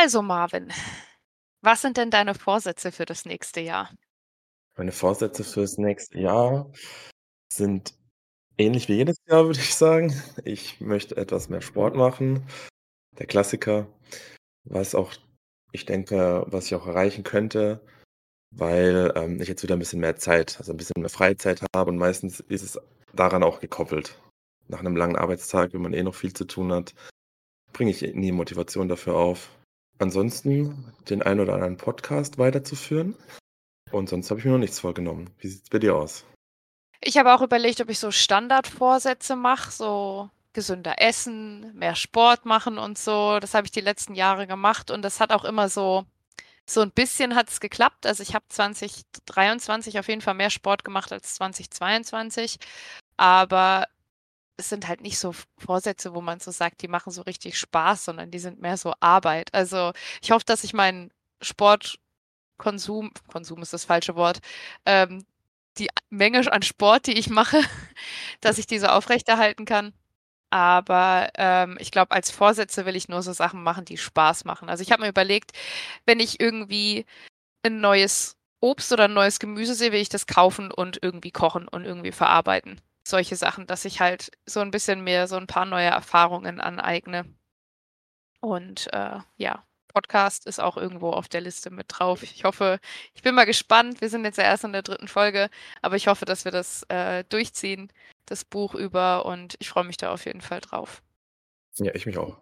Also Marvin, was sind denn deine Vorsätze für das nächste Jahr? Meine Vorsätze fürs nächste Jahr sind ähnlich wie jedes Jahr, würde ich sagen. Ich möchte etwas mehr Sport machen. Der Klassiker, was auch ich denke, was ich auch erreichen könnte, weil, ähm, ich jetzt wieder ein bisschen mehr Zeit, also ein bisschen mehr Freizeit habe und meistens ist es daran auch gekoppelt. Nach einem langen Arbeitstag, wenn man eh noch viel zu tun hat, bringe ich nie Motivation dafür auf. Ansonsten den einen oder anderen Podcast weiterzuführen. Und sonst habe ich mir noch nichts vorgenommen. Wie sieht es bei dir aus? Ich habe auch überlegt, ob ich so Standardvorsätze mache, so gesünder essen, mehr Sport machen und so. Das habe ich die letzten Jahre gemacht und das hat auch immer so, so ein bisschen hat es geklappt. Also ich habe 2023 auf jeden Fall mehr Sport gemacht als 2022. Aber es sind halt nicht so Vorsätze, wo man so sagt, die machen so richtig Spaß, sondern die sind mehr so Arbeit. Also ich hoffe, dass ich meinen Sportkonsum, Konsum ist das falsche Wort, ähm, die Menge an Sport, die ich mache, dass ich diese aufrechterhalten kann. Aber ähm, ich glaube, als Vorsätze will ich nur so Sachen machen, die Spaß machen. Also ich habe mir überlegt, wenn ich irgendwie ein neues Obst oder ein neues Gemüse sehe, will ich das kaufen und irgendwie kochen und irgendwie verarbeiten. Solche Sachen, dass ich halt so ein bisschen mehr so ein paar neue Erfahrungen aneigne. Und äh, ja, Podcast ist auch irgendwo auf der Liste mit drauf. Ich hoffe, ich bin mal gespannt. Wir sind jetzt ja erst in der dritten Folge, aber ich hoffe, dass wir das äh, durchziehen, das Buch über und ich freue mich da auf jeden Fall drauf. Ja, ich mich auch.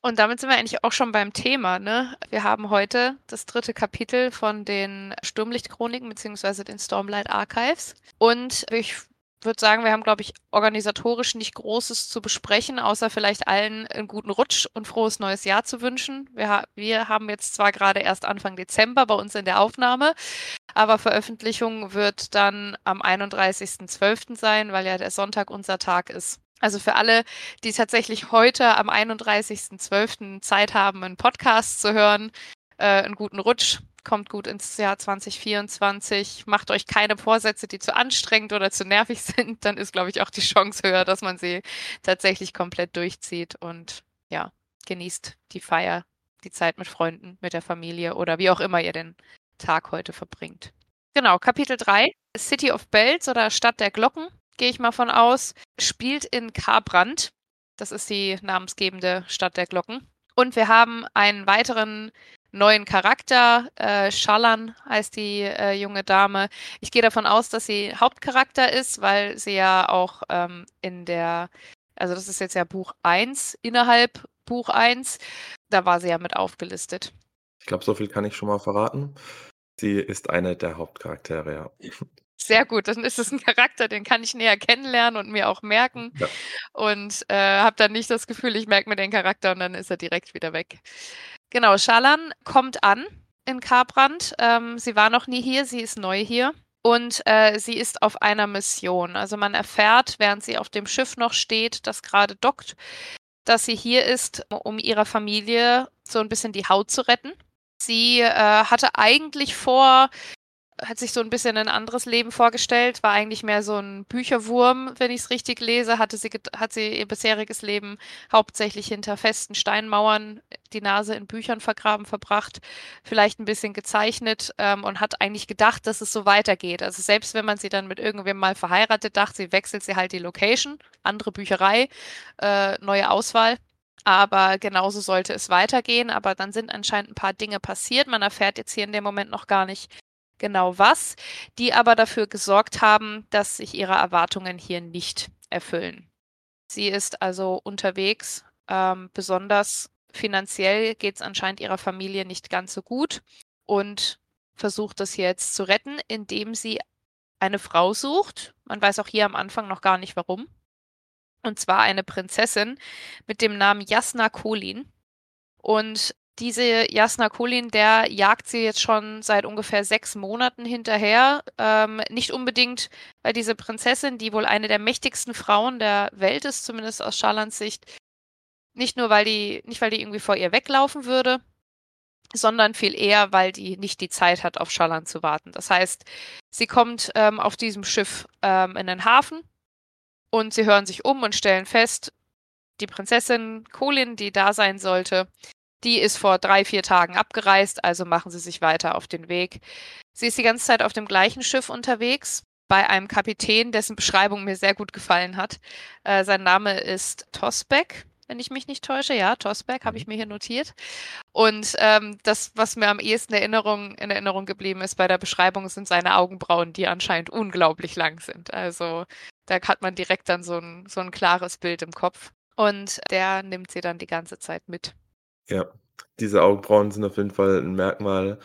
Und damit sind wir eigentlich auch schon beim Thema. Ne? Wir haben heute das dritte Kapitel von den Sturmlichtchroniken bzw. den Stormlight Archives. Und ich würde sagen, wir haben, glaube ich, organisatorisch nicht Großes zu besprechen, außer vielleicht allen einen guten Rutsch und frohes neues Jahr zu wünschen. Wir, ha wir haben jetzt zwar gerade erst Anfang Dezember bei uns in der Aufnahme, aber Veröffentlichung wird dann am 31.12. sein, weil ja der Sonntag unser Tag ist. Also für alle, die tatsächlich heute am 31.12. Zeit haben, einen Podcast zu hören, äh, einen guten Rutsch kommt gut ins Jahr 2024, macht euch keine Vorsätze, die zu anstrengend oder zu nervig sind, dann ist, glaube ich, auch die Chance höher, dass man sie tatsächlich komplett durchzieht und ja, genießt die Feier, die Zeit mit Freunden, mit der Familie oder wie auch immer ihr den Tag heute verbringt. Genau, Kapitel 3, City of Bells oder Stadt der Glocken, gehe ich mal von aus, spielt in Karbrand. Das ist die namensgebende Stadt der Glocken. Und wir haben einen weiteren neuen Charakter. Äh, Shalan heißt die äh, junge Dame. Ich gehe davon aus, dass sie Hauptcharakter ist, weil sie ja auch ähm, in der, also das ist jetzt ja Buch 1, innerhalb Buch 1, da war sie ja mit aufgelistet. Ich glaube, so viel kann ich schon mal verraten. Sie ist eine der Hauptcharaktere, ja. Sehr gut, dann ist es ein Charakter, den kann ich näher kennenlernen und mir auch merken. Ja. Und äh, habe dann nicht das Gefühl, ich merke mir den Charakter und dann ist er direkt wieder weg. Genau, Schalan kommt an in Karbrand. Ähm, sie war noch nie hier, sie ist neu hier. Und äh, sie ist auf einer Mission. Also man erfährt, während sie auf dem Schiff noch steht, das gerade dockt, dass sie hier ist, um ihrer Familie so ein bisschen die Haut zu retten. Sie äh, hatte eigentlich vor, hat sich so ein bisschen ein anderes Leben vorgestellt, war eigentlich mehr so ein Bücherwurm, wenn ich es richtig lese, hatte sie, hat sie ihr bisheriges Leben hauptsächlich hinter festen Steinmauern, die Nase in Büchern vergraben verbracht, vielleicht ein bisschen gezeichnet ähm, und hat eigentlich gedacht, dass es so weitergeht. Also selbst wenn man sie dann mit irgendwem mal verheiratet, dachte sie, wechselt sie halt die Location, andere Bücherei, äh, neue Auswahl. Aber genauso sollte es weitergehen. Aber dann sind anscheinend ein paar Dinge passiert. Man erfährt jetzt hier in dem Moment noch gar nicht, genau was, die aber dafür gesorgt haben, dass sich ihre Erwartungen hier nicht erfüllen. Sie ist also unterwegs, ähm, besonders finanziell geht es anscheinend ihrer Familie nicht ganz so gut und versucht das jetzt zu retten, indem sie eine Frau sucht. Man weiß auch hier am Anfang noch gar nicht warum. Und zwar eine Prinzessin mit dem Namen Jasna Kolin. Und diese Jasna Kulin, der jagt sie jetzt schon seit ungefähr sechs Monaten hinterher. Ähm, nicht unbedingt, weil diese Prinzessin, die wohl eine der mächtigsten Frauen der Welt ist, zumindest aus Scharlans Sicht, nicht nur, weil die, nicht weil die irgendwie vor ihr weglaufen würde, sondern viel eher, weil die nicht die Zeit hat, auf Schallan zu warten. Das heißt, sie kommt ähm, auf diesem Schiff ähm, in den Hafen und sie hören sich um und stellen fest, die Prinzessin Colin, die da sein sollte, Die ist vor drei, vier Tagen abgereist, also machen sie sich weiter auf den Weg. Sie ist die ganze Zeit auf dem gleichen Schiff unterwegs, bei einem Kapitän, dessen Beschreibung mir sehr gut gefallen hat. Äh, sein Name ist Tosbeck, wenn ich mich nicht täusche. Ja, Tosbeck habe ich mir hier notiert. Und ähm, das, was mir am ehesten Erinnerung, in Erinnerung geblieben ist bei der Beschreibung, sind seine Augenbrauen, die anscheinend unglaublich lang sind. Also da hat man direkt dann so ein, so ein klares Bild im Kopf. Und der nimmt sie dann die ganze Zeit mit. Ja, diese Augenbrauen sind auf jeden Fall ein Merkmal,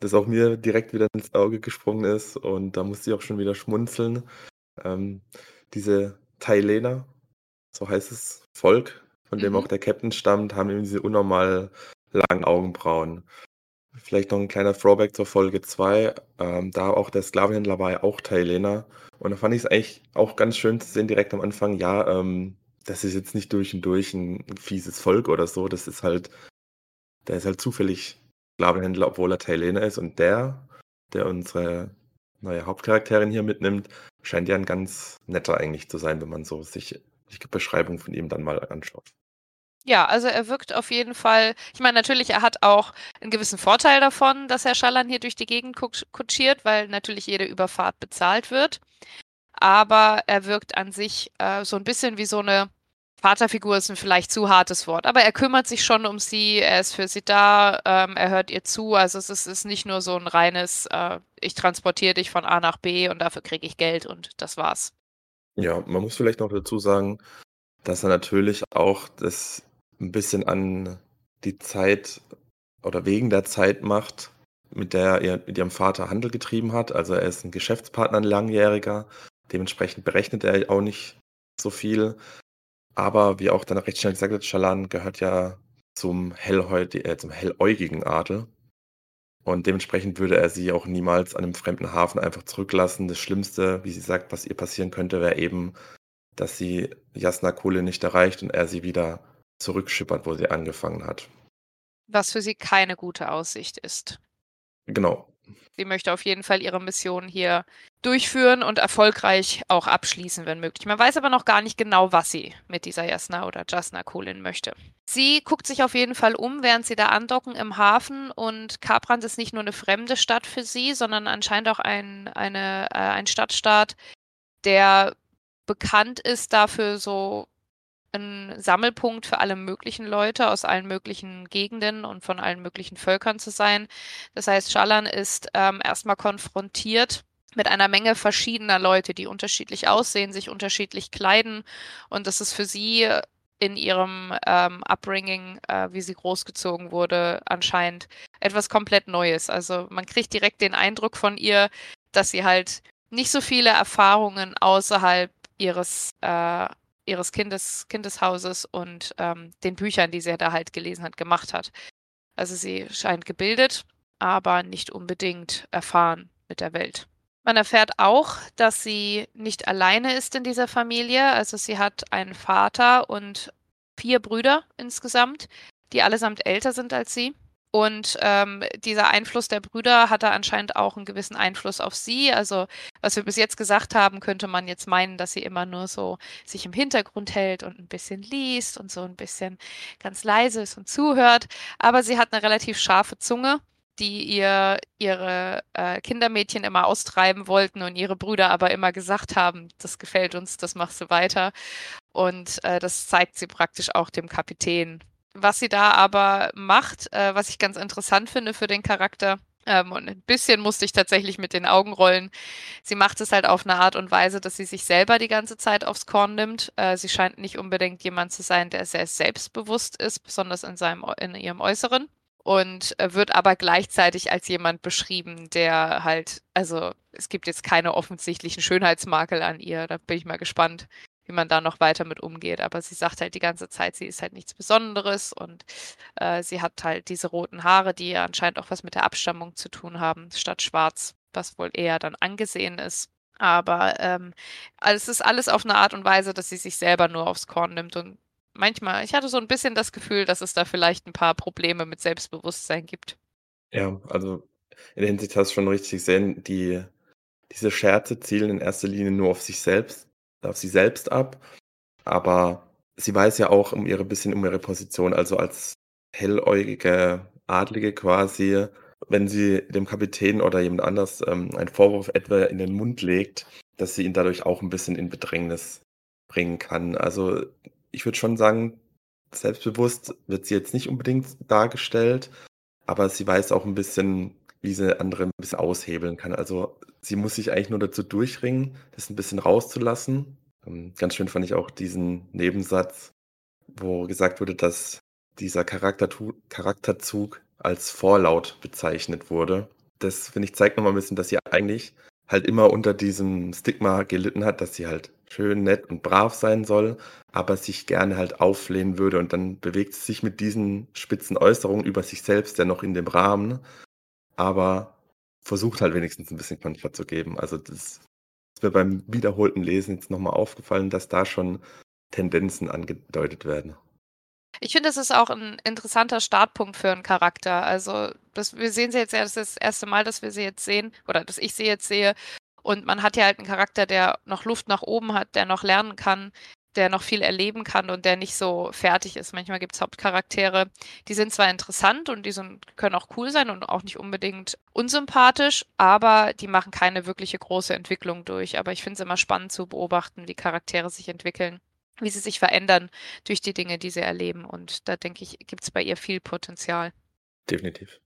das auch mir direkt wieder ins Auge gesprungen ist. Und da musste ich auch schon wieder schmunzeln. Ähm, diese Thailäner, so heißt es, Volk, von dem Mhm. auch der Captain stammt, haben eben diese unnormal langen Augenbrauen. Vielleicht noch ein kleiner Throwback zur Folge 2. Ähm, da auch der Sklavenhändler war ja auch Thailänder. Und da fand ich es eigentlich auch ganz schön zu sehen, direkt am Anfang, ja, ähm, das ist jetzt nicht durch und durch ein fieses Volk oder so. Das ist halt, der ist halt zufällig Sklavenhändler, obwohl er Thailänder ist. Und der, der unsere neue Hauptcharakterin hier mitnimmt, scheint ja ein ganz netter eigentlich zu sein, wenn man so sich die Beschreibung von ihm dann mal anschaut. Ja, also er wirkt auf jeden Fall. Ich meine, natürlich, er hat auch einen gewissen Vorteil davon, dass Herr Schallan hier durch die Gegend kutschiert, weil natürlich jede Überfahrt bezahlt wird. Aber er wirkt an sich äh, so ein bisschen wie so eine Vaterfigur, ist ein vielleicht zu hartes Wort. Aber er kümmert sich schon um sie, er ist für sie da, ähm, er hört ihr zu. Also es ist, ist nicht nur so ein reines, äh, ich transportiere dich von A nach B und dafür kriege ich Geld und das war's. Ja, man muss vielleicht noch dazu sagen, dass er natürlich auch das ein bisschen an die Zeit oder wegen der Zeit macht, mit der er mit ihrem Vater Handel getrieben hat. Also er ist ein Geschäftspartner, ein langjähriger. Dementsprechend berechnet er auch nicht so viel. Aber wie auch dann recht schnell gesagt wird, Schalan gehört ja zum, Hellhäut äh, zum helläugigen Adel. Und dementsprechend würde er sie auch niemals an einem fremden Hafen einfach zurücklassen. Das Schlimmste, wie sie sagt, was ihr passieren könnte, wäre eben, dass sie Jasna Kohle nicht erreicht und er sie wieder zurückschippert, wo sie angefangen hat. Was für sie keine gute Aussicht ist. Genau. Sie möchte auf jeden Fall ihre Mission hier durchführen und erfolgreich auch abschließen, wenn möglich. Man weiß aber noch gar nicht genau, was sie mit dieser Jasna oder Jasna Kolin möchte. Sie guckt sich auf jeden Fall um, während sie da andocken im Hafen und Kaprand ist nicht nur eine fremde Stadt für sie, sondern anscheinend auch ein, eine, äh, ein Stadtstaat, der bekannt ist dafür, so ein Sammelpunkt für alle möglichen Leute aus allen möglichen Gegenden und von allen möglichen Völkern zu sein. Das heißt, Schallan ist ähm, erstmal konfrontiert mit einer Menge verschiedener Leute, die unterschiedlich aussehen, sich unterschiedlich kleiden. Und das ist für sie in ihrem ähm, Upbringing, äh, wie sie großgezogen wurde, anscheinend etwas komplett Neues. Also man kriegt direkt den Eindruck von ihr, dass sie halt nicht so viele Erfahrungen außerhalb ihres äh, ihres Kindes, Kindeshauses und ähm, den Büchern, die sie da halt gelesen hat, gemacht hat. Also sie scheint gebildet, aber nicht unbedingt erfahren mit der Welt. Man erfährt auch, dass sie nicht alleine ist in dieser Familie. Also sie hat einen Vater und vier Brüder insgesamt, die allesamt älter sind als sie. Und ähm, dieser Einfluss der Brüder hatte anscheinend auch einen gewissen Einfluss auf sie. Also, was wir bis jetzt gesagt haben, könnte man jetzt meinen, dass sie immer nur so sich im Hintergrund hält und ein bisschen liest und so ein bisschen ganz leise ist und zuhört. Aber sie hat eine relativ scharfe Zunge, die ihr ihre äh, Kindermädchen immer austreiben wollten und ihre Brüder aber immer gesagt haben, das gefällt uns, das machst du weiter. Und äh, das zeigt sie praktisch auch dem Kapitän, was sie da aber macht, äh, was ich ganz interessant finde für den Charakter, ähm, und ein bisschen musste ich tatsächlich mit den Augen rollen. Sie macht es halt auf eine Art und Weise, dass sie sich selber die ganze Zeit aufs Korn nimmt. Äh, sie scheint nicht unbedingt jemand zu sein, der sehr selbstbewusst ist, besonders in, seinem, in ihrem Äußeren. Und äh, wird aber gleichzeitig als jemand beschrieben, der halt, also es gibt jetzt keine offensichtlichen Schönheitsmakel an ihr. Da bin ich mal gespannt, wie man da noch weiter mit umgeht. Aber sie sagt halt die ganze Zeit, sie ist halt nichts Besonderes und äh, sie hat halt diese roten Haare, die ja anscheinend auch was mit der Abstammung zu tun haben, statt schwarz, was wohl eher dann angesehen ist. Aber ähm, also es ist alles auf eine Art und Weise, dass sie sich selber nur aufs Korn nimmt und manchmal, ich hatte so ein bisschen das Gefühl, dass es da vielleicht ein paar Probleme mit Selbstbewusstsein gibt. Ja, also in der Hinsicht hast du schon richtig gesehen, die, diese Scherze zielen in erster Linie nur auf sich selbst auf sie selbst ab. Aber sie weiß ja auch um ihre bisschen um ihre Position. Also als helläugige Adlige quasi, wenn sie dem Kapitän oder jemand anders ähm, einen Vorwurf etwa in den Mund legt, dass sie ihn dadurch auch ein bisschen in Bedrängnis bringen kann. Also ich würde schon sagen, selbstbewusst wird sie jetzt nicht unbedingt dargestellt, aber sie weiß auch ein bisschen, wie sie andere ein bisschen aushebeln kann. Also sie muss sich eigentlich nur dazu durchringen, das ein bisschen rauszulassen. Ähm, ganz schön fand ich auch diesen Nebensatz, wo gesagt wurde, dass dieser Charakterzug als Vorlaut bezeichnet wurde. Das, finde ich, zeigt nochmal ein bisschen, dass sie eigentlich halt immer unter diesem Stigma gelitten hat, dass sie halt schön, nett und brav sein soll, aber sich gerne halt auflehnen würde. Und dann bewegt sie sich mit diesen spitzen Äußerungen über sich selbst ja noch in dem Rahmen, aber versucht halt wenigstens ein bisschen Kontra zu geben. Also das ist mir beim wiederholten Lesen jetzt nochmal aufgefallen, dass da schon Tendenzen angedeutet werden. Ich finde, das ist auch ein interessanter Startpunkt für einen Charakter. Also, das, wir sehen sie jetzt ja, das ist das erste Mal, dass wir sie jetzt sehen, oder dass ich sie jetzt sehe. Und man hat ja halt einen Charakter, der noch Luft nach oben hat, der noch lernen kann, der noch viel erleben kann und der nicht so fertig ist. Manchmal gibt es Hauptcharaktere, die sind zwar interessant und die sind, können auch cool sein und auch nicht unbedingt unsympathisch, aber die machen keine wirkliche große Entwicklung durch. Aber ich finde es immer spannend zu beobachten, wie Charaktere sich entwickeln wie sie sich verändern durch die Dinge, die sie erleben. Und da denke ich, gibt es bei ihr viel Potenzial. Definitiv.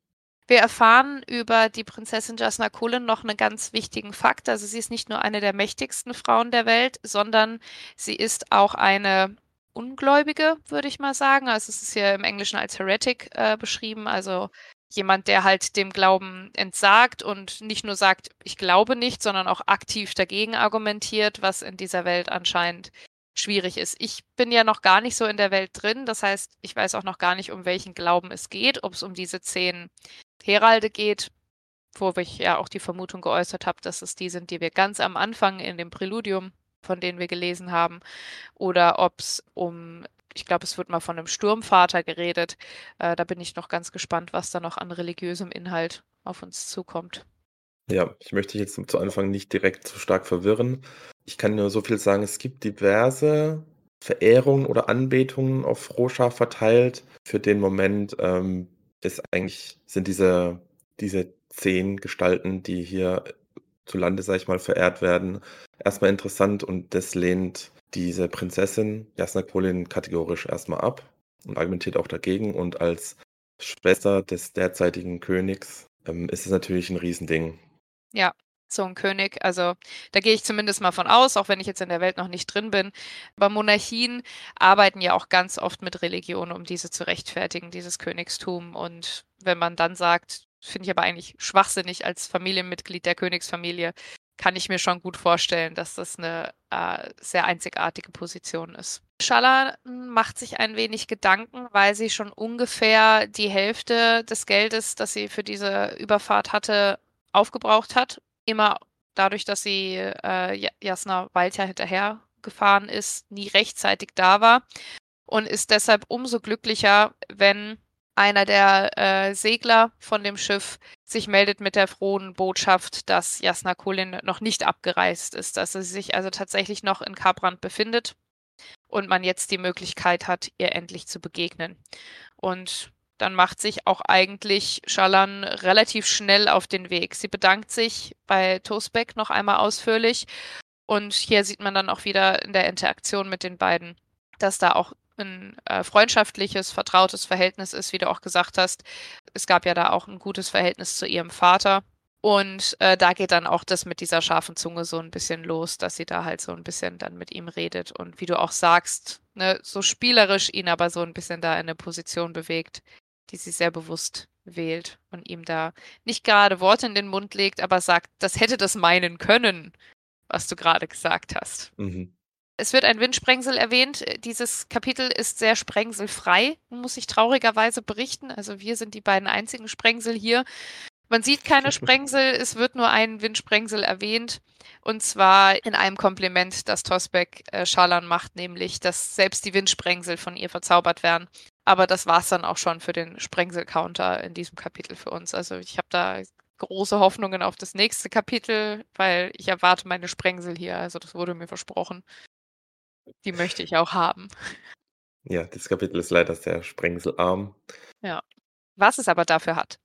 Wir erfahren über die Prinzessin Jasna Kulin noch einen ganz wichtigen Fakt. Also sie ist nicht nur eine der mächtigsten Frauen der Welt, sondern sie ist auch eine Ungläubige, würde ich mal sagen. Also es ist hier im Englischen als Heretic äh, beschrieben, also jemand, der halt dem Glauben entsagt und nicht nur sagt, ich glaube nicht, sondern auch aktiv dagegen argumentiert, was in dieser Welt anscheinend schwierig ist. Ich bin ja noch gar nicht so in der Welt drin, das heißt, ich weiß auch noch gar nicht, um welchen Glauben es geht, ob es um diese zehn Heralde geht, wo ich ja auch die Vermutung geäußert habe, dass es die sind, die wir ganz am Anfang in dem Präludium, von denen wir gelesen haben, oder ob es um, ich glaube, es wird mal von einem Sturmvater geredet. Äh, da bin ich noch ganz gespannt, was da noch an religiösem Inhalt auf uns zukommt. Ja, ich möchte dich jetzt zu Anfang nicht direkt zu stark verwirren. Ich kann nur so viel sagen, es gibt diverse Verehrungen oder Anbetungen auf Rosha verteilt. Für den Moment ähm, ist eigentlich, sind diese, diese zehn Gestalten, die hier zu Lande, sag ich mal, verehrt werden, erstmal interessant und das lehnt diese Prinzessin Jasna Kolin kategorisch erstmal ab und argumentiert auch dagegen. Und als Schwester des derzeitigen Königs ähm, ist es natürlich ein Riesending. Ja, so ein König. Also da gehe ich zumindest mal von aus, auch wenn ich jetzt in der Welt noch nicht drin bin. Aber Monarchien arbeiten ja auch ganz oft mit Religion, um diese zu rechtfertigen, dieses Königstum. Und wenn man dann sagt, finde ich aber eigentlich schwachsinnig als Familienmitglied der Königsfamilie, kann ich mir schon gut vorstellen, dass das eine äh, sehr einzigartige Position ist. Schaller macht sich ein wenig Gedanken, weil sie schon ungefähr die Hälfte des Geldes, das sie für diese Überfahrt hatte, aufgebraucht hat. Immer dadurch, dass sie äh, Jasna Walter hinterher gefahren ist, nie rechtzeitig da war und ist deshalb umso glücklicher, wenn einer der äh, Segler von dem Schiff sich meldet mit der frohen Botschaft, dass Jasna Kulin noch nicht abgereist ist, dass sie sich also tatsächlich noch in Kabrand befindet und man jetzt die Möglichkeit hat, ihr endlich zu begegnen. Und dann macht sich auch eigentlich Schalan relativ schnell auf den Weg. Sie bedankt sich bei Tosbeck noch einmal ausführlich und hier sieht man dann auch wieder in der Interaktion mit den beiden, dass da auch ein äh, freundschaftliches, vertrautes Verhältnis ist, wie du auch gesagt hast. Es gab ja da auch ein gutes Verhältnis zu ihrem Vater. Und äh, da geht dann auch das mit dieser scharfen Zunge so ein bisschen los, dass sie da halt so ein bisschen dann mit ihm redet und wie du auch sagst, ne, so spielerisch ihn aber so ein bisschen da in eine Position bewegt, die sie sehr bewusst wählt und ihm da nicht gerade Worte in den Mund legt, aber sagt, das hätte das meinen können, was du gerade gesagt hast. Mhm. Es wird ein Windsprengsel erwähnt. Dieses Kapitel ist sehr sprengselfrei, muss ich traurigerweise berichten. Also wir sind die beiden einzigen Sprengsel hier. Man sieht keine Sprengsel, es wird nur ein Windsprengsel erwähnt. Und zwar in einem Kompliment, das Tosbeck äh, Scharlan macht, nämlich, dass selbst die Windsprengsel von ihr verzaubert werden. Aber das war es dann auch schon für den Sprengsel-Counter in diesem Kapitel für uns. Also ich habe da große Hoffnungen auf das nächste Kapitel, weil ich erwarte meine Sprengsel hier. Also das wurde mir versprochen. Die möchte ich auch haben. Ja, das Kapitel ist leider sehr sprengselarm. Ja. Was es aber dafür hat,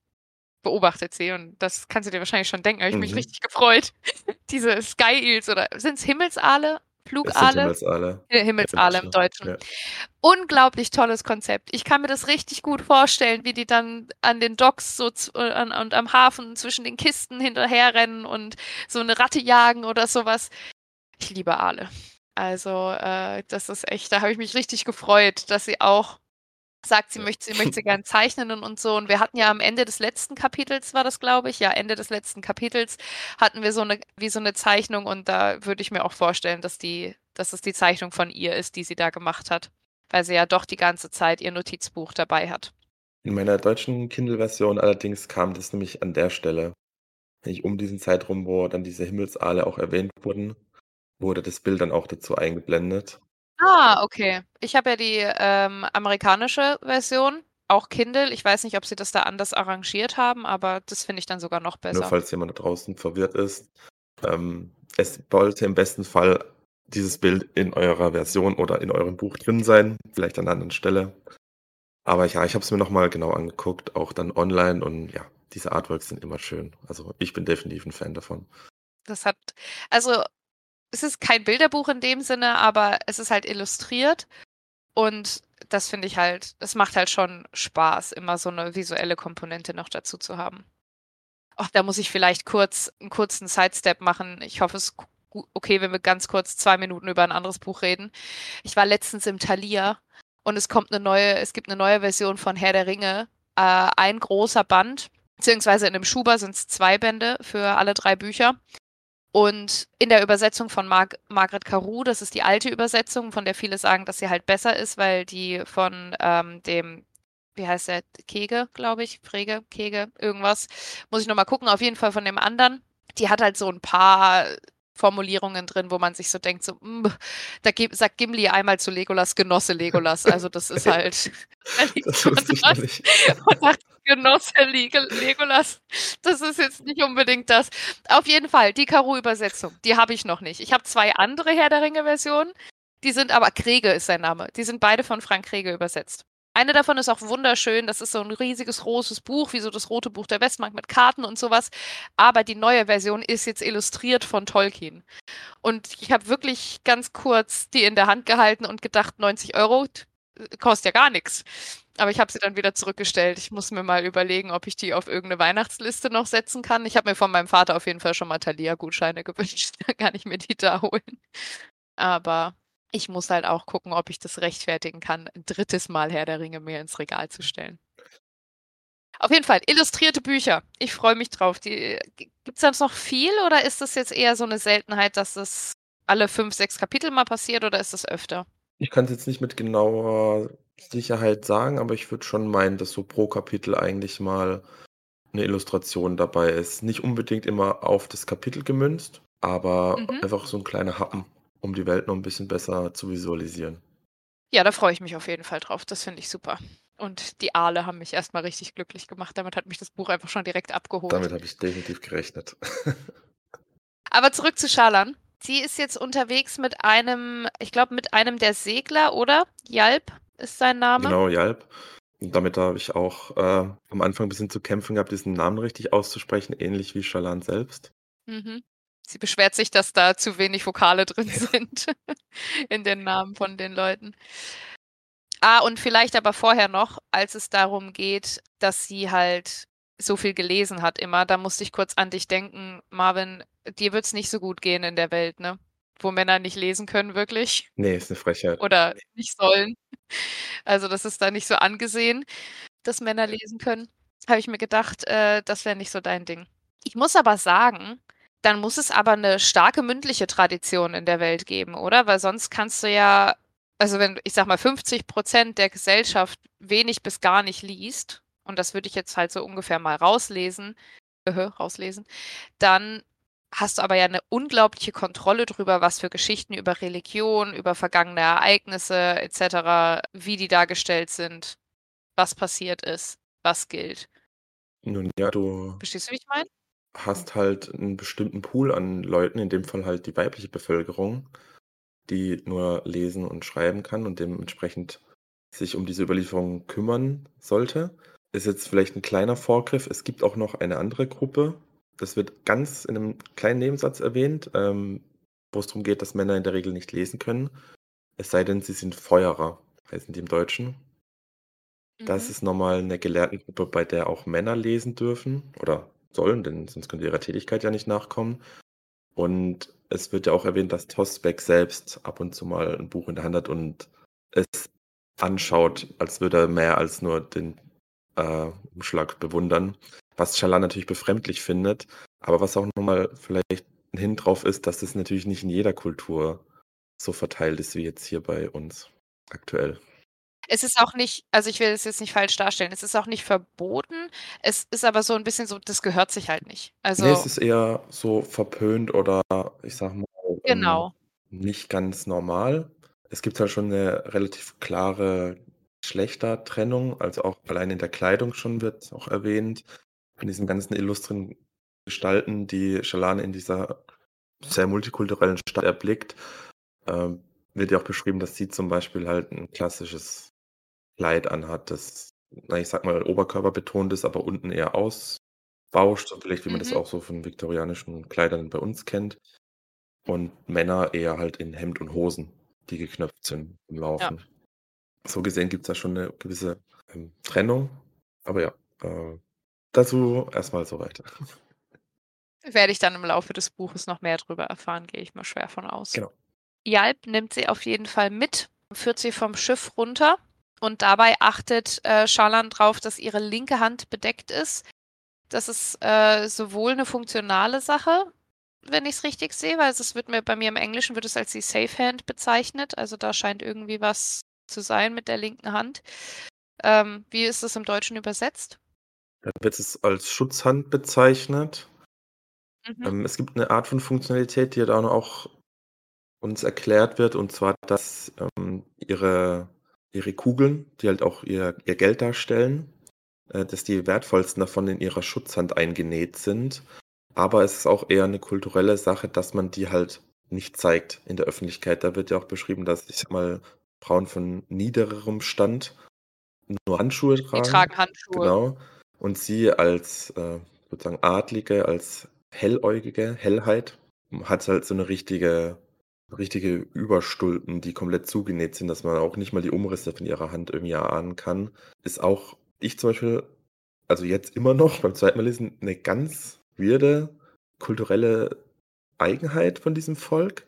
beobachtet sie und das kannst du dir wahrscheinlich schon denken, habe ich mich Mhm. richtig gefreut. Diese Sky Eels oder sind's Himmelsaale? Es sind Flugale? Himmelsaale Äh, im Himmelsaale im Deutschen, ja. Unglaublich tolles Konzept. Ich kann mir das richtig gut vorstellen, wie die dann an den Docks so äh, an und am Hafen zwischen den Kisten hinterherrennen und so 'ne Ratte jagen oder so was. Ich liebe Aale. Also, äh, das ist echt da habe ich mich richtig gefreut, dass sie auch sagt, sie möchte sie möchte sie gern zeichnen und und so. Und wir hatten ja am Ende des letzten Kapitels war das, glaube ich ja, Ende des letzten Kapitels hatten wir so 'ne wie so 'ne Zeichnung und da würde ich mir auch vorstellen, dass die dass es die Zeichnung von ihr ist, die sie da gemacht hat, weil sie ja doch die ganze Zeit ihr Notizbuch dabei hat. In meiner deutschen Kindle-Version allerdings kam das nämlich an der Stelle. Nicht um diesen Zeitraum, wo dann diese Himmelsaale auch erwähnt wurden, wurde das Bild dann auch dazu eingeblendet. Ah, okay. Ich habe ja die, ähm, amerikanische Version, auch Kindle. Ich weiß nicht, ob sie das da anders arrangiert haben, aber das finde ich dann sogar noch Nur besser. falls jemand da draußen verwirrt ist. Ähm, es sollte im besten Fall dieses Bild in eurer Version oder in eurem Buch drin sein, vielleicht an 'ner anderen Stelle. Aber ja, ich habe es mir noch mal genau angeguckt, auch dann online und ja, diese Artworks sind immer schön. Also, ich bin definitiv 'n Fan davon. Das hat also, es ist kein Bilderbuch in dem Sinne, aber es ist halt illustriert und das finde ich halt es macht halt schon Spaß, immer so 'ne visuelle Komponente noch dazu zu haben. Ach, da muss ich vielleicht kurz 'n kurzen Sidestep machen. Ich hoffe, es ist okay, wenn wir ganz kurz 2 Minuten über 'n anderes Buch reden. Ich war letztens im Thalia und es kommt 'ne neue es gibt 'ne neue Version von Herr der Ringe, äh, ein großer Band, beziehungsweise in 'nem Schuber sind's 2 Bände für alle 3 Bücher. Und in der Übersetzung von Marg Margaret Carew, das ist die alte Übersetzung, von der viele sagen, dass sie halt besser ist, weil die von, ähm, dem wie heißt der? Kege, glaube ich, Frege, Kege, irgendwas. Muss ich noch mal gucken, auf jeden Fall von dem anderen. Die hat halt so 'n paar Formulierungen drin, wo man sich so denkt, so, hm, da sagt Gimli einmal zu Legolas: „Genosse Legolas.“ Also, das ist halt Das wusste ich nicht. und „Genosse Legel Legolas.“ Das ist jetzt nicht unbedingt das. Auf jeden Fall, die Carew-Übersetzung, die habe ich noch nicht. Ich habe 2 andere Herr der Ringe-Versionen, die sind aber Krege ist sein Name. Die sind beide von Frank Krege übersetzt. Eine davon ist auch wunderschön. Das ist so 'n riesiges großes Buch, wie so das Rote Buch der Westmark mit Karten und so was. Aber die neue Version ist jetzt illustriert von Tolkien. Und ich habe wirklich ganz kurz die in der Hand gehalten und gedacht: „90 €, äh, kostet ja gar nix.“ Aber ich habe sie dann wieder zurückgestellt. Ich muss mir mal überlegen, ob ich die auf irgend 'ne Weihnachtsliste noch setzen kann. Ich habe mir von meinem Vater auf jeden Fall schon mal Thalia-Gutscheine gewünscht. Dann kann ich mir die da holen. Aber ich muss halt auch gucken, ob ich das rechtfertigen kann, 'n 3. Mal Herr der Ringe mir ins Regal zu stellen. Auf jeden Fall, illustrierte Bücher. Ich freue mich drauf. Die g gibt's sonst noch viel oder ist das jetzt eher so 'ne Seltenheit, dass es alle 5, 6 Kapitel mal passiert oder ist das öfter? Ich kann's jetzt nicht mit genauer Sicherheit sagen, aber ich würde schon meinen, dass so pro Kapitel eigentlich mal 'ne Illustration dabei ist. Nicht unbedingt immer auf das Kapitel gemünzt, aber Mhm. einfach so 'n kleiner Happen, um die Welt noch 'n bisschen besser zu visualisieren. Ja, da freue ich mich auf jeden Fall drauf. Das finde ich super. Und die Aale haben mich erst mal richtig glücklich gemacht. Damit hat mich das Buch einfach schon direkt abgeholt. Damit habe ich definitiv gerechnet. Aber zurück zu Schalan. Sie ist jetzt unterwegs mit einem ich glaube, mit einem der Segler, oder? Yalp ist sein Name? Genau, Yalp. Und damit habe ich auch, äh, am Anfang 'n bisschen zu kämpfen gehabt, diesen Namen richtig auszusprechen, ähnlich wie Schalan selbst. Mhm. Sie beschwert sich, dass da zu wenig Vokale drin sind in den Namen von den Leuten. Ah, und vielleicht aber vorher noch, als es darum geht, dass sie halt so viel gelesen hat immer, da musste ich kurz an dich denken, Marvin, dir wird's nicht so gut gehen in der Welt, ne? Wo Männer nicht lesen können wirklich. Ne, ist 'ne Frechheit. Oder nicht sollen. Also, das ist da nicht so angesehen, dass Männer lesen können. Habe ich mir gedacht, äh, das wäre nicht so dein Ding. Ich muss aber sagen, dann muss es aber 'ne starke mündliche Tradition in der Welt geben, oder? Weil sonst kannst du ja also, wenn, ich sage mal, 50 % der Gesellschaft wenig bis gar nicht liest, und das würde ich jetzt halt so ungefähr mal rauslesen rauslesen, dann hast du aber ja 'ne unglaubliche Kontrolle drüber, was für Geschichten über Religion, über vergangene Ereignisse et cetera, wie die dargestellt sind, was passiert ist, was gilt. Nun ja, du Verstehst du, wie ich meine? hast halt 'n bestimmten Pool an Leuten, in dem Fall halt die weibliche Bevölkerung, die nur lesen und schreiben kann und dementsprechend sich um diese Überlieferung kümmern sollte. Ist jetzt vielleicht ein kleiner Vorgriff. Es gibt auch noch eine andere Gruppe. Das wird ganz in einem kleinen Nebensatz erwähnt, ähm, wo es darum geht, dass Männer in der Regel nicht lesen können. Es sei denn, sie sind Feuerer, heißen die im Deutschen. Das Mhm. ist nochmal eine Gelehrtengruppe, bei der auch Männer lesen dürfen oder sollen, denn sonst können sie ihrer Tätigkeit ja nicht nachkommen. Und es wird ja auch erwähnt, dass Tosbeck selbst ab und zu mal ein Buch in der Hand hat und es anschaut, als würde er mehr als nur den äh, Umschlag bewundern. Was Schalan natürlich befremdlich findet, aber was auch nochmal vielleicht ein Hin drauf ist, dass das natürlich nicht in jeder Kultur so verteilt ist wie jetzt hier bei uns aktuell. Es ist auch nicht also, ich will das jetzt nicht falsch darstellen. Es ist auch nicht verboten. Es ist aber so 'n bisschen so, das gehört sich halt nicht. Ne, es Also ist eher so verpönt oder ich sage mal, ähm, genau. nicht ganz normal. Es gibt halt schon 'ne relativ klare Geschlechtertrennung, also auch allein in der Kleidung schon wird auch erwähnt, von diesen ganzen illustren Gestalten, die Schalan in dieser sehr multikulturellen Stadt erblickt, ähm, wird ja auch beschrieben, dass sie zum Beispiel halt 'n klassisches Kleid anhat, das, na, ich sage mal, oberkörperbetont ist, aber unten eher ausbauscht, so vielleicht wie man das Mhm. auch so von viktorianischen Kleidern bei uns kennt. Und Männer eher halt in Hemd und Hosen, die geknöpft sind im Ja. Laufen. So gesehen gibt's da schon 'ne gewisse, ähm, Trennung. Aber ja, äh, dazu erst mal so weit. Werde ich dann im Laufe des Buches noch mehr drüber erfahren, gehe ich mal schwer von aus. Genau. Yalp nimmt sie auf jeden Fall mit, führt sie vom Schiff runter und dabei achtet, äh, Schalan drauf, dass ihre linke Hand bedeckt ist. Das ist, äh, sowohl 'ne funktionale Sache, wenn ich's richtig sehe, weil es wird mir bei mir im Englischen wird es als die Safe Hand bezeichnet. Also, da scheint irgendwie was zu sein mit der linken Hand. Ähm, wie ist das im Deutschen übersetzt? Da wird es als Schutzhand bezeichnet. Mhm. Ähm, es gibt 'ne Art von Funktionalität, die ja dann auch uns erklärt wird, und zwar, dass, ähm, ihre ihre Kugeln, die halt auch ihr ihr Geld darstellen, äh, dass die wertvollsten davon in ihrer Schutzhand eingenäht sind. Aber es ist auch eher 'ne kulturelle Sache, dass man die halt nicht zeigt in der Öffentlichkeit. Da wird ja auch beschrieben, dass, ich mal, Frauen von niedererem Stand nur Handschuhe Die tragen. tragen Handschuhe. Genau. Und sie als, äh, sozusagen Adlige, als Helläugige Hellheit, hat halt so 'ne richtige richtige Überstulpen, die komplett zugenäht sind, dass man auch nicht mal die Umrisse von ihrer Hand irgendwie erahnen kann. Ist auch ich zum Beispiel also jetzt immer noch beim zweiten Mal lesen, 'ne ganz weirde kulturelle Eigenheit von diesem Volk,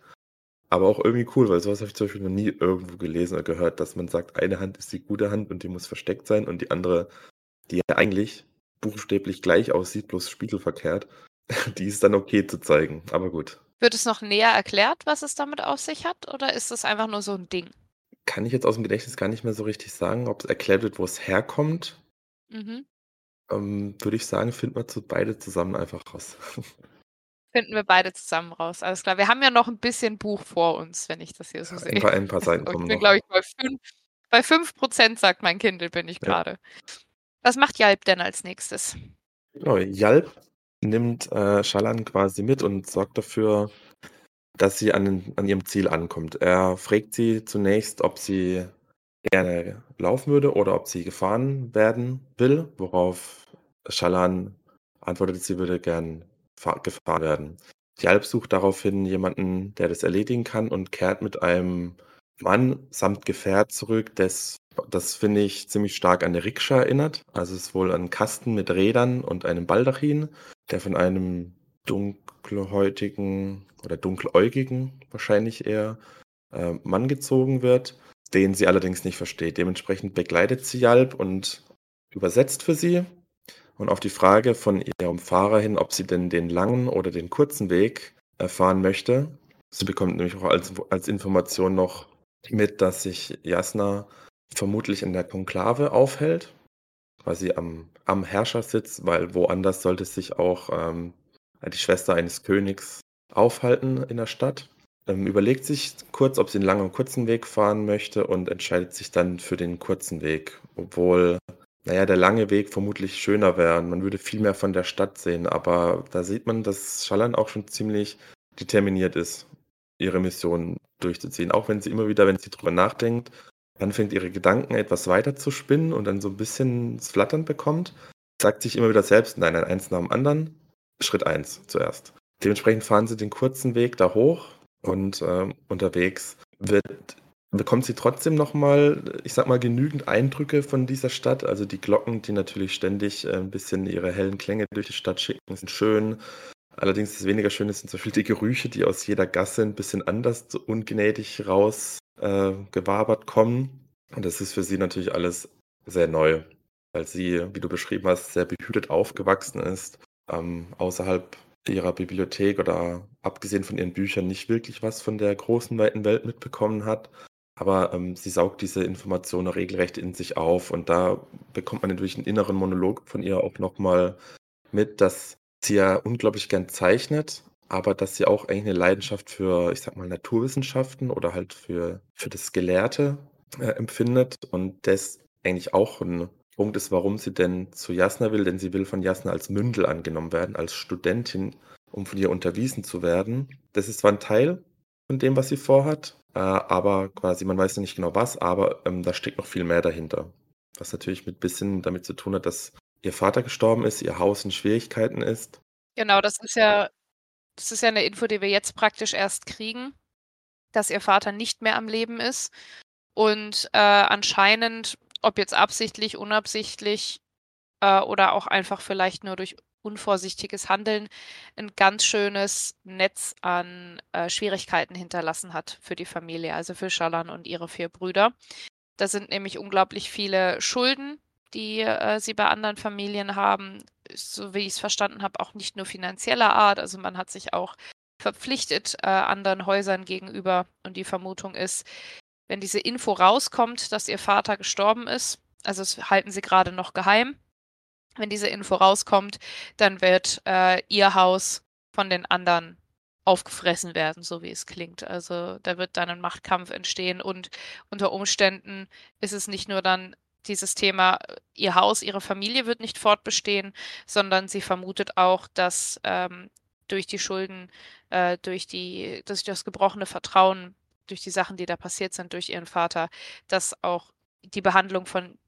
aber auch irgendwie cool, weil so was habe ich zum Beispiel noch nie irgendwo gelesen oder gehört, dass man sagt, eine Hand ist die gute Hand und die muss versteckt sein und die andere, die ja eigentlich buchstäblich gleich aussieht, bloß spiegelverkehrt, die ist dann okay zu zeigen, aber gut. Wird es noch näher erklärt, was es damit auf sich hat, oder ist das einfach nur so 'n Ding? Kann ich jetzt aus'm Gedächtnis gar nicht mehr so richtig sagen, ob's erklärt wird, wo's herkommt. Mhm. Ähm, würde ich sagen, finden wir zu beide zusammen einfach raus. Finden wir beide zusammen raus. Alles klar. Wir haben ja noch 'n bisschen Buch vor uns, wenn ich das hier so Ja, sehe. ein paar ein paar Seiten ich bin, glaube ich, bei 5 bei 5 %, sagt mein Kindle, bin ich Ja. grade. Was macht Yalp denn als Nächstes? Genau, Yalp nimmt, äh, Schalan quasi mit und sorgt dafür, dass sie an an ihrem Ziel ankommt. Er fragt sie zunächst, ob sie gerne laufen würde oder ob sie gefahren werden will, worauf Schalan antwortet, sie würde gern fahr gefahren werden. Yalp sucht daraufhin jemanden, der das erledigen kann und kehrt mit einem Mann samt Gefährt zurück, das das finde ich ziemlich stark an 'ne Rikscha erinnert. Also, es ist wohl ein Kasten mit Rädern und einem Baldachin, der von einem dunkelhäutigen oder dunkeläugigen wahrscheinlich eher, äh, Mann gezogen wird, den sie allerdings nicht versteht. Dementsprechend begleitet sie Yalp und übersetzt für sie. Und auf die Frage von ihrem Fahrer hin, ob sie denn den langen oder den kurzen Weg, äh, fahren möchte sie bekommt nämlich auch als als Information noch mit, dass sich Jasna vermutlich in der Konklave aufhält, quasi am am Herrschersitz, weil woanders sollte sich auch, ähm, die Schwester eines Königs aufhalten in der Stadt. Ähm, überlegt sich kurz, ob sie 'n langen oder kurzen Weg fahren möchte und entscheidet sich dann für den kurzen Weg, obwohl, na ja, der lange Weg vermutlich schöner wäre und man würde viel mehr von der Stadt sehen. Aber da sieht man, dass Schalan auch schon ziemlich determiniert ist, ihre Mission durchzuziehen. Auch wenn sie immer wieder wenn sie drüber nachdenkt Dann fängt ihre Gedanken etwas weiter zu spinnen und dann so ein bisschen das Flattern bekommt, sagt sich immer wieder selbst: „Nein, nein, eins nach dem anderen. Schritt eins zuerst.“ Dementsprechend fahren sie den kurzen Weg da hoch und, ähm, unterwegs wird bekommt sie trotzdem noch mal, ich sage mal, genügend Eindrücke von dieser Stadt. Also, die Glocken, die natürlich ständig, äh, 'n bisschen ihre hellen Klänge durch die Stadt schicken, sind schön. Allerdings das weniger Schöne sind zum Beispiel die Gerüche, die aus jeder Gasse ein bisschen anders so ungnädig raus, äh, gewabert kommen. Und das ist für sie natürlich alles sehr neu, weil sie, wie du beschrieben hast, sehr behütet aufgewachsen ist, ähm, außerhalb ihrer Bibliothek oder abgesehen von ihren Büchern nicht wirklich was von der großen, weiten Welt mitbekommen hat. Aber ähm, sie saugt diese Informationen regelrecht in sich auf und da bekommt man natürlich einen inneren Monolog von ihr auch nochmal mit, dass sie ja unglaublich gern zeichnet, aber dass sie auch eigentlich eine Leidenschaft für, ich sag mal, Naturwissenschaften oder halt für, für das Gelehrte äh, empfindet und das eigentlich auch ein Punkt ist, warum sie denn zu Jasna will, denn sie will von Jasna als Mündel angenommen werden, als Studentin, um von ihr unterwiesen zu werden. Das ist zwar ein Teil von dem, was sie vorhat, äh, aber quasi, man weiß ja nicht genau was, aber ähm, da steckt noch viel mehr dahinter. Was natürlich mit bisschen damit zu tun hat, dass ihr Vater gestorben ist, ihr Haus in Schwierigkeiten ist. Genau, das ist ja, das ist ja eine Info, die wir jetzt praktisch erst kriegen, dass ihr Vater nicht mehr am Leben ist. Und äh, anscheinend, ob jetzt absichtlich, unabsichtlich äh, oder auch einfach vielleicht nur durch unvorsichtiges Handeln ein ganz schönes Netz an äh, Schwierigkeiten hinterlassen hat für die Familie, also für Schalan und ihre vier Brüder. Da sind nämlich unglaublich viele Schulden, die äh, sie bei anderen Familien haben, so wie ich es verstanden habe, auch nicht nur finanzieller Art. Also man hat sich auch verpflichtet äh, anderen Häusern gegenüber. Und die Vermutung ist, wenn diese Info rauskommt, dass ihr Vater gestorben ist, also das halten sie gerade noch geheim, wenn diese Info rauskommt, dann wird äh, ihr Haus von den anderen aufgefressen werden, so wie es klingt. Also da wird dann ein Machtkampf entstehen und unter Umständen ist es nicht nur dann dieses Thema, ihr Haus, ihre Familie wird nicht fortbestehen, sondern sie vermutet auch, dass ähm, durch die Schulden, äh, durch, die, durch das gebrochene Vertrauen, durch die Sachen, die da passiert sind, durch ihren Vater, dass auch die Behandlung von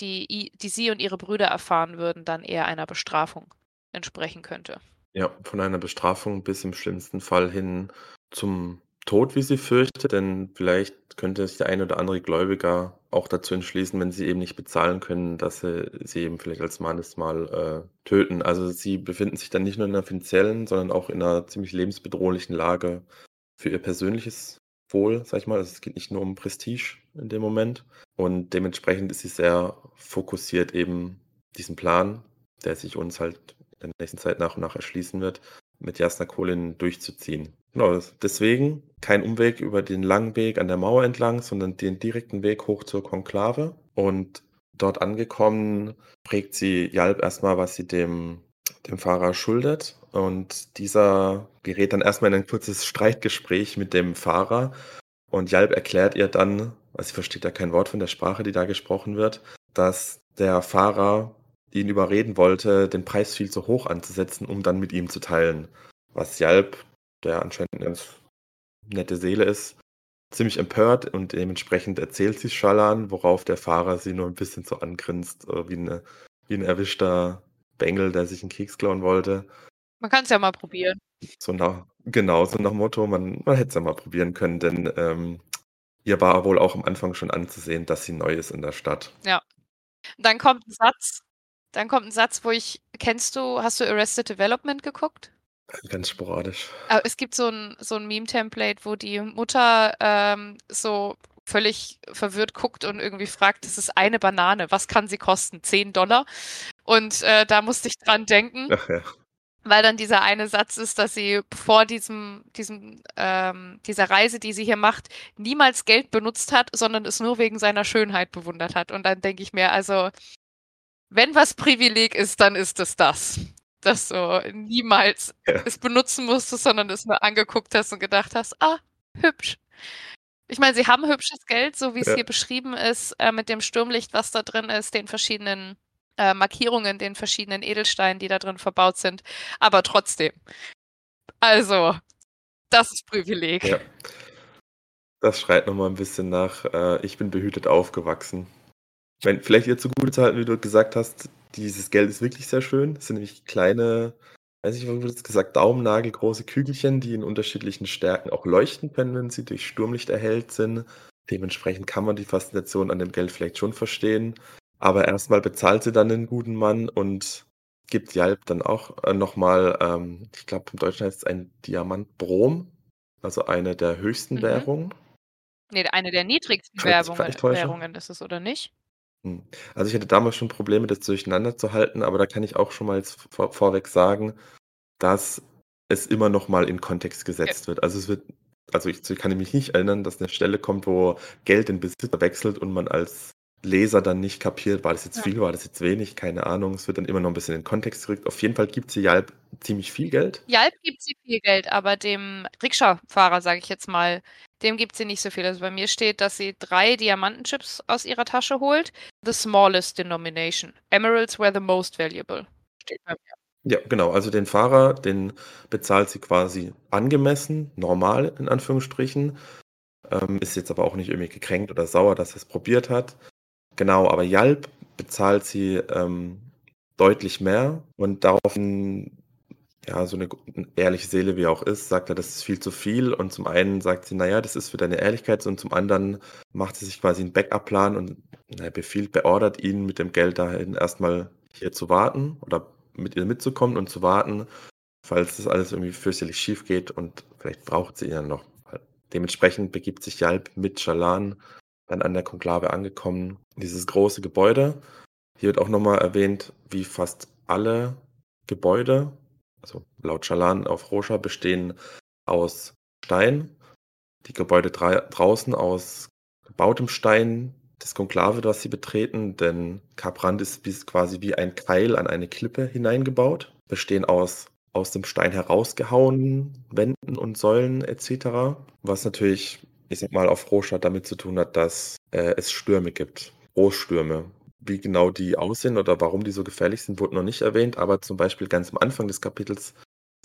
die, die sie und ihre Brüder erfahren würden, dann eher einer Bestrafung entsprechen könnte. Ja, von einer Bestrafung bis im schlimmsten Fall hin zum Tod, wie sie fürchtet, denn vielleicht könnte sich der ein oder andere Gläubiger auch dazu entschließen, wenn sie eben nicht bezahlen können, dass sie sie eben vielleicht als Mannes mal äh, töten. Also sie befinden sich dann nicht nur in einer finanziellen, sondern auch in einer ziemlich lebensbedrohlichen Lage für ihr persönliches Wohl, sag ich mal. Also es geht nicht nur um Prestige in dem Moment. Und dementsprechend ist sie sehr fokussiert, eben diesen Plan, der sich uns halt in der nächsten Zeit nach und nach erschließen wird, mit Jasna Kolin durchzuziehen. Genau, deswegen kein Umweg über den langen Weg an der Mauer entlang, sondern den direkten Weg hoch zur Konklave. Und dort angekommen, prägt sie Jalb erstmal, was sie dem, dem Fahrer schuldet. Und dieser gerät dann erstmal in ein kurzes Streitgespräch mit dem Fahrer. Und Jalb erklärt ihr dann, weil sie versteht ja kein Wort von der Sprache, die da gesprochen wird, dass der Fahrer ihn überreden wollte, den Preis viel zu hoch anzusetzen, um dann mit ihm zu teilen. Was Jalb, der anscheinend eine nette Seele ist, ziemlich empört und dementsprechend erzählt sie Schalan, worauf der Fahrer sie nur ein bisschen so angrinst, äh, wie, eine, wie ein erwischter Bengel, der sich einen Keks klauen wollte. Man kann es ja mal probieren. So nach, genau, so nach Motto, man, man hätte es ja mal probieren können, denn ähm, ihr war wohl auch am Anfang schon anzusehen, dass sie neu ist in der Stadt. Ja. Dann kommt ein Satz, dann kommt ein Satz, wo ich, kennst du, hast du Arrested Development geguckt? Ganz sporadisch. Aber es gibt so ein, so ein Meme-Template, wo die Mutter ähm, so völlig verwirrt guckt und irgendwie fragt, das ist eine Banane, was kann sie kosten? 10 Dollar? Und äh, da musste ich dran denken. Ach ja. Weil dann dieser eine Satz ist, dass sie vor diesem, diesem, ähm, dieser Reise, die sie hier macht, niemals Geld benutzt hat, sondern es nur wegen seiner Schönheit bewundert hat. Und dann denke ich mir, also, wenn was Privileg ist, dann ist es das. Dass du niemals ja. es benutzen musstest, sondern es nur angeguckt hast und gedacht hast, ah, hübsch. Ich meine, sie haben hübsches Geld, so wie es ja. hier beschrieben ist, äh, mit dem Sturmlicht, was da drin ist, den verschiedenen äh, Markierungen, den verschiedenen Edelsteinen, die da drin verbaut sind. Aber trotzdem. Also, das ist Privileg. Ja. Das schreit noch mal 'n bisschen nach, äh, ich bin behütet aufgewachsen. Wenn vielleicht ihr zugute zu halten, wie du gesagt hast, dieses Geld ist wirklich sehr schön. Das sind nämlich kleine, weiß nicht, wie wurde es gesagt, daumennagelgroße Kügelchen, die in unterschiedlichen Stärken auch leuchten können, wenn sie durch Sturmlicht erhellt sind. Dementsprechend kann man die Faszination an dem Geld vielleicht schon verstehen. Aber erstmal bezahlt sie dann den guten Mann und gibt Jalp dann auch, äh, noch mal, ähm, ich glaube, im Deutschen heißt es ein Diamantbrom, also eine der höchsten Mhm. Währungen. Ne, eine der niedrigsten ich täuschen. Währungen ist es, oder nicht? Hm. Also, ich hatte damals schon Probleme, das durcheinander zu halten, aber da kann ich auch schon mal jetzt vor vorweg sagen, dass es immer noch mal in Kontext gesetzt wird. Also, es wird also, ich z kann mich nicht erinnern, dass 'ne Stelle kommt, wo Geld den Besitzer wechselt und man als Leser dann nicht kapiert, war das jetzt Ja. viel, war das jetzt wenig, keine Ahnung. Es wird dann immer noch 'n bisschen in Kontext gerückt. Auf jeden Fall gibt sie Jalp ziemlich viel Geld. Jalp gibt sie viel Geld, aber dem Rikscha-Fahrer, sage ich jetzt mal, dem gibt sie nicht so viel. Also, bei mir steht, dass sie 3 Diamantenchips aus ihrer Tasche holt. The smallest denomination. Emeralds were the most valuable. Steht bei mir. Ja, genau. Also, den Fahrer, den bezahlt sie quasi angemessen, normal in Anführungsstrichen, ähm, ist jetzt aber auch nicht irgendwie gekränkt oder sauer, dass er's probiert hat. Genau, aber Jalp bezahlt sie, ähm, deutlich mehr und daraufhin, ja, so 'ne g ehrliche Seele wie er auch ist, sagt er, das ist viel zu viel und zum einen sagt sie: „Na ja, das ist für deine Ehrlichkeit“ und zum anderen macht sie sich quasi 'n Backup-Plan und, na ja, befiehlt beordert ihn, mit dem Geld dahin erst mal hier zu warten oder mit ihr mitzukommen und zu warten, falls das alles irgendwie fürchterlich schief geht und vielleicht braucht sie ihn ja noch. Dementsprechend begibt sich Jalp mit Schalan dann an der Konklave angekommen dieses große Gebäude. Hier wird auch noch mal erwähnt, wie fast alle Gebäude, also laut Schalan auf Rosha, bestehen aus Stein. Die Gebäude draußen aus gebautem Stein, das Konklave, das sie betreten, denn Ka'Brand ist quasi wie ein Keil an eine Klippe hineingebaut, bestehen aus aus dem Stein herausgehauenen Wänden und Säulen et cetera, was natürlich, ich sage mal, auf Rosha damit zu tun hat, dass, äh, es Stürme gibt, Großstürme. Wie genau die aussehen oder warum die so gefährlich sind, wurde noch nicht erwähnt, aber zum Beispiel ganz am Anfang des Kapitels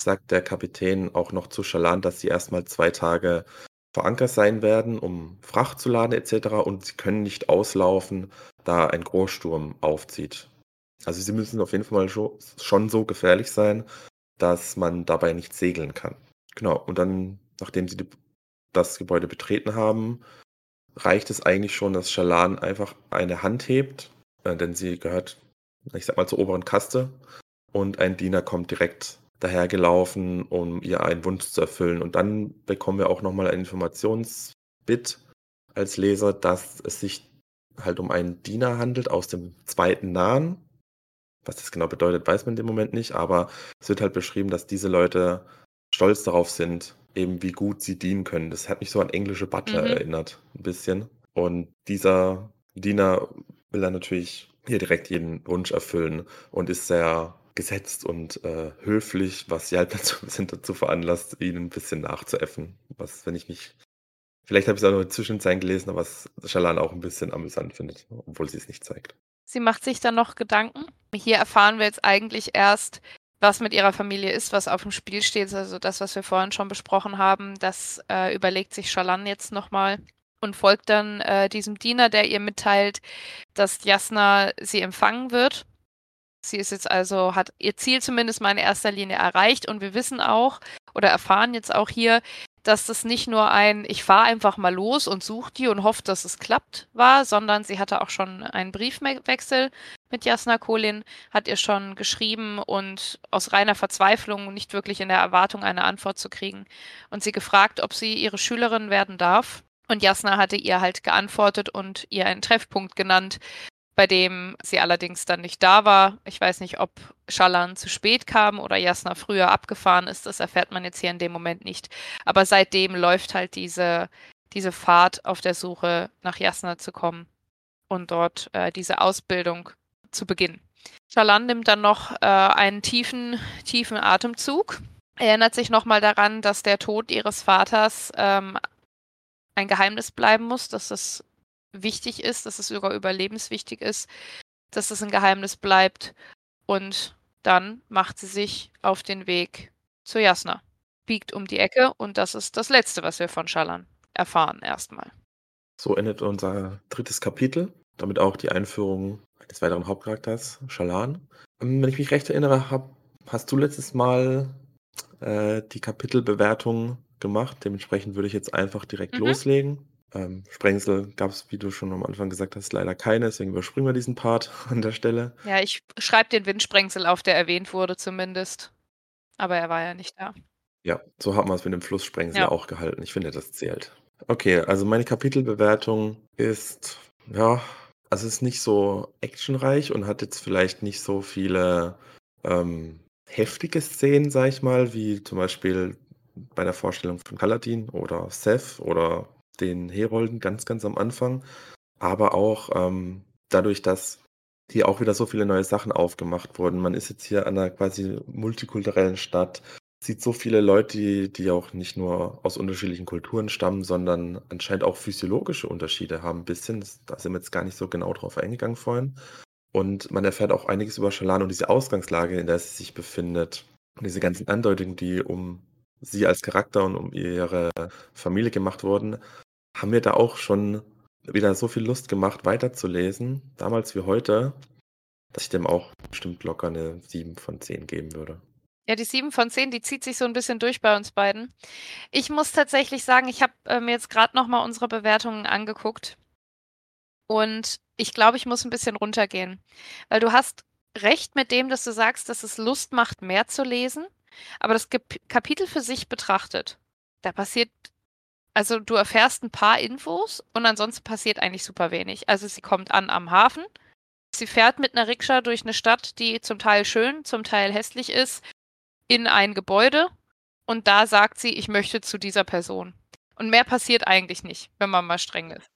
sagt der Kapitän auch noch zu Schalan, dass sie erst mal 2 Tage vor Anker sein werden, um Fracht zu laden et cetera und sie können nicht auslaufen, da ein Großsturm aufzieht. Also, sie müssen auf jeden Fall schon so gefährlich sein, dass man dabei nicht segeln kann. Genau, und dann, nachdem sie die das Gebäude betreten haben, reicht es eigentlich schon, dass Schalan einfach eine Hand hebt, äh, denn sie gehört, ich sage mal, zur oberen Kaste und ein Diener kommt direkt dahergelaufen, um ihr einen Wunsch zu erfüllen. Und dann bekommen wir auch noch mal ein Informationsbit als Leser, dass es sich halt um einen Diener handelt aus dem zweiten Nahen. Was das genau bedeutet, weiß man in dem Moment nicht, aber es wird halt beschrieben, dass diese Leute stolz darauf sind, eben wie gut sie dienen können. Das hat mich so an englische Butler Mhm. erinnert, 'n bisschen. Und dieser Diener will dann natürlich hier direkt jeden Wunsch erfüllen und ist sehr gesetzt und, äh, höflich, was sie halt dazu dazu veranlasst, ihn 'n bisschen nachzuäffen. Was, wenn ich mich vielleicht habe ich's auch nur in Zwischenzeilen gelesen, aber was Schalan auch 'n bisschen amüsant findet, obwohl sie's nicht zeigt. Sie macht sich dann noch Gedanken. Hier erfahren wir jetzt eigentlich erst, was mit ihrer Familie ist, was aufm Spiel steht. Also, das, was wir vorhin schon besprochen haben, das, äh, überlegt sich Schalan jetzt noch mal und folgt dann, äh, diesem Diener, der ihr mitteilt, dass Jasna sie empfangen wird. Sie ist jetzt also hat ihr Ziel zumindest mal in erster Linie erreicht und wir wissen auch oder erfahren jetzt auch hier, dass das nicht nur ein „Ich fahre einfach mal los und suche die und hoffe, dass es klappt“ war, sondern sie hatte auch schon einen Briefme Wechsel mit Jasna Kholin, hat ihr schon geschrieben und aus reiner Verzweiflung, nicht wirklich in der Erwartung, eine Antwort zu kriegen und sie gefragt, ob sie ihre Schülerin werden darf. Und Jasna hatte ihr halt geantwortet und ihr einen Treffpunkt genannt, bei dem sie allerdings dann nicht da war. Ich weiß nicht, ob Schalan zu spät kam oder Jasna früher abgefahren ist, das erfährt man jetzt hier in dem Moment nicht. Aber seitdem läuft halt diese diese Fahrt auf der Suche nach Jasna zu kommen und dort, äh, diese Ausbildung zu beginnen. Schalan nimmt dann noch, äh, einen tiefen tiefen Atemzug, erinnert sich noch mal daran, dass der Tod ihres Vaters, ähm, ein Geheimnis bleiben muss, dass das wichtig ist, dass es sogar überlebenswichtig ist, dass es 'n Geheimnis bleibt. Und dann macht sie sich auf den Weg zu Jasna, biegt um die Ecke und das ist das Letzte, was wir von Schalan erfahren erstmal. So endet unser drittes Kapitel, damit auch die Einführung des weiteren Hauptcharakters, Shalan. Ähm, wenn ich mich recht erinnere, hab, hast du letztes Mal äh, die Kapitelbewertung gemacht. Dementsprechend würde ich jetzt einfach direkt mhm. loslegen. Ähm, Sprengsel gab es, wie du schon am Anfang gesagt hast, leider keine, deswegen überspringen wir diesen Part an der Stelle. Ja, ich schreibe den Windsprengsel auf, der erwähnt wurde zumindest. Aber er war ja nicht da. Ja, so haben wir es mit dem Flusssprengsel ja. auch gehalten. Ich finde, das zählt. Okay, also meine Kapitelbewertung ist, ja, also ist nicht so actionreich und hat jetzt vielleicht nicht so viele ähm, heftige Szenen, sag ich mal, wie zum Beispiel bei der Vorstellung von Kaladin oder Seth oder den Herolden ganz, ganz am Anfang. Aber auch ähm, dadurch, dass hier auch wieder so viele neue Sachen aufgemacht wurden. Man ist jetzt hier an einer quasi multikulturellen Stadt, sieht so viele Leute, die, die auch nicht nur aus unterschiedlichen Kulturen stammen, sondern anscheinend auch physiologische Unterschiede haben ein bisschen. da sind wir jetzt gar nicht so genau drauf eingegangen vorhin. Und man erfährt auch einiges über Shalane und diese Ausgangslage, in der sie sich befindet. Und diese ganzen Andeutungen, die um sie als Charakter und um ihre Familie gemacht wurden, haben mir da auch schon wieder so viel Lust gemacht, weiterzulesen, damals wie heute, dass ich dem auch bestimmt locker eine 7 von 10 geben würde. Ja, die 7 von 10, die zieht sich so ein bisschen durch bei uns beiden. Ich muss tatsächlich sagen, ich habe äh, mir jetzt gerade nochmal unsere Bewertungen angeguckt. Und ich glaube, ich muss ein bisschen runtergehen. Weil du hast recht mit dem, dass du sagst, dass es Lust macht, mehr zu lesen. Aber das Kapitel für sich betrachtet, da passiert, also du erfährst ein paar Infos und ansonsten passiert eigentlich super wenig. Also sie kommt an am Hafen. Sie fährt mit einer Rikscha durch eine Stadt, die zum Teil schön, zum Teil hässlich ist in ein Gebäude und da sagt sie, ich möchte zu dieser Person. Und mehr passiert eigentlich nicht, wenn man mal streng ist.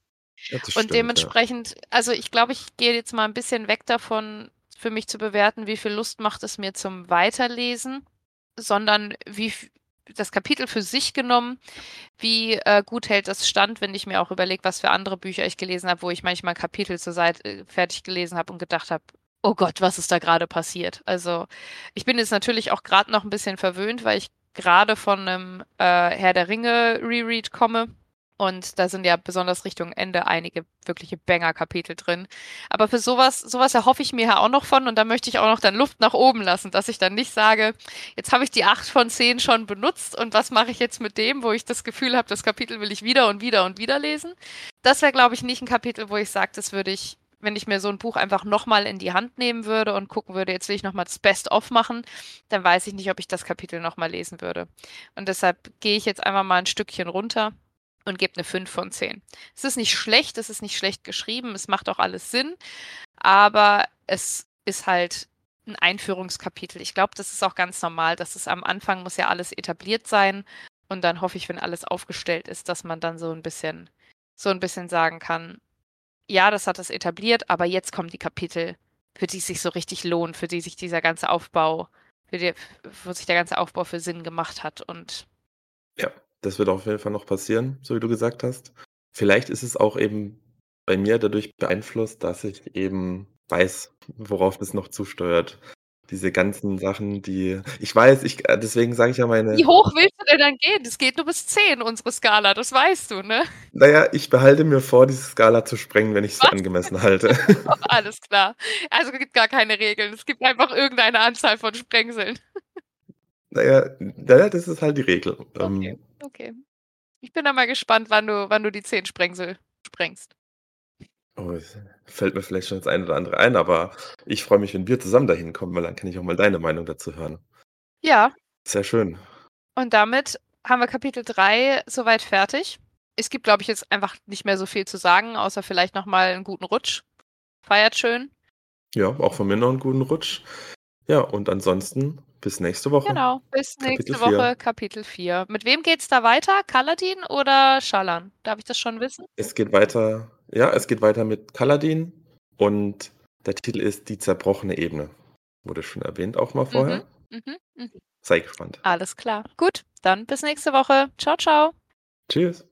Ja, und stimmt, dementsprechend, ja. also ich glaube, ich gehe jetzt mal ein bisschen weg davon, für mich zu bewerten, wie viel Lust macht es mir zum Weiterlesen, sondern wie das Kapitel für sich genommen, wie äh, gut hält das stand, wenn ich mir auch überlege, was für andere Bücher ich gelesen habe, wo ich manchmal Kapitel zur Seite äh, fertig gelesen habe und gedacht habe, oh Gott, was ist da gerade passiert? Also, ich bin jetzt natürlich auch gerade noch ein bisschen verwöhnt, weil ich gerade von einem äh, Herr der Ringe Reread komme. Und da sind ja besonders Richtung Ende einige wirkliche Banger-Kapitel drin. Aber für sowas, sowas erhoffe ich mir ja auch noch von und da möchte ich auch noch dann Luft nach oben lassen, dass ich dann nicht sage, jetzt habe ich die 8 von 10 schon benutzt und was mache ich jetzt mit dem, wo ich das Gefühl habe, das Kapitel will ich wieder und wieder und wieder lesen. Das wäre, glaube ich, nicht ein Kapitel, wo ich sage, das würde ich wenn ich mir so ein Buch einfach nochmal in die Hand nehmen würde und gucken würde, jetzt will ich nochmal das Best-of machen, dann weiß ich nicht, ob ich das Kapitel nochmal lesen würde. Und deshalb gehe ich jetzt einfach mal ein Stückchen runter und gebe eine 5 von 10. Es ist nicht schlecht, es ist nicht schlecht geschrieben, es macht auch alles Sinn, aber es ist halt ein Einführungskapitel. Ich glaube, das ist auch ganz normal, dass es am Anfang muss ja alles etabliert sein und dann hoffe ich, wenn alles aufgestellt ist, dass man dann so ein bisschen so ein bisschen sagen kann, ja, das hat es etabliert, aber jetzt kommen die Kapitel, für die es sich so richtig lohnt, für die sich dieser ganze Aufbau, für die, wo sich der ganze Aufbau für Sinn gemacht hat. Und ja, das wird auf jeden Fall noch passieren, so wie du gesagt hast. Vielleicht ist es auch eben bei mir dadurch beeinflusst, dass ich eben weiß, worauf es noch zusteuert diese ganzen Sachen, die ich weiß, ich äh, deswegen sage ich ja meine Wie hoch willst du denn dann gehen? Das geht nur bis 10, unsere Skala, das weißt du, ne? Naja, ich behalte mir vor, diese Skala zu sprengen, wenn ich es angemessen halte. Alles klar. Also es gibt gar keine Regeln. Es gibt einfach irgendeine Anzahl von Sprengseln. Naja, naja das ist halt die Regel. Okay, ähm, okay. Ich bin da mal gespannt, wann du, wann du die 10 Sprengsel sprengst. Oh, es fällt mir vielleicht schon das eine oder andere ein, aber ich freue mich, wenn wir zusammen dahin kommen, weil dann kann ich auch mal deine Meinung dazu hören. Ja. Sehr schön. Und damit haben wir Kapitel 3 soweit fertig. Es gibt, glaube ich, jetzt einfach nicht mehr so viel zu sagen, außer vielleicht nochmal einen guten Rutsch. Feiert schön. Ja, auch von mir noch einen guten Rutsch. Ja, und ansonsten bis nächste Woche. Genau, bis nächste Kapitel Woche 4. Kapitel 4. Mit wem geht's da weiter? Kaladin oder Schalan? Darf ich das schon wissen? Es geht weiter ja, es geht weiter mit Kaladin und der Titel ist Die zerbrochene Ebene. Wurde schon erwähnt auch mal vorher. Mhm, mh, mh. Sei gespannt. Alles klar. Gut, dann bis nächste Woche. Ciao, ciao. Tschüss.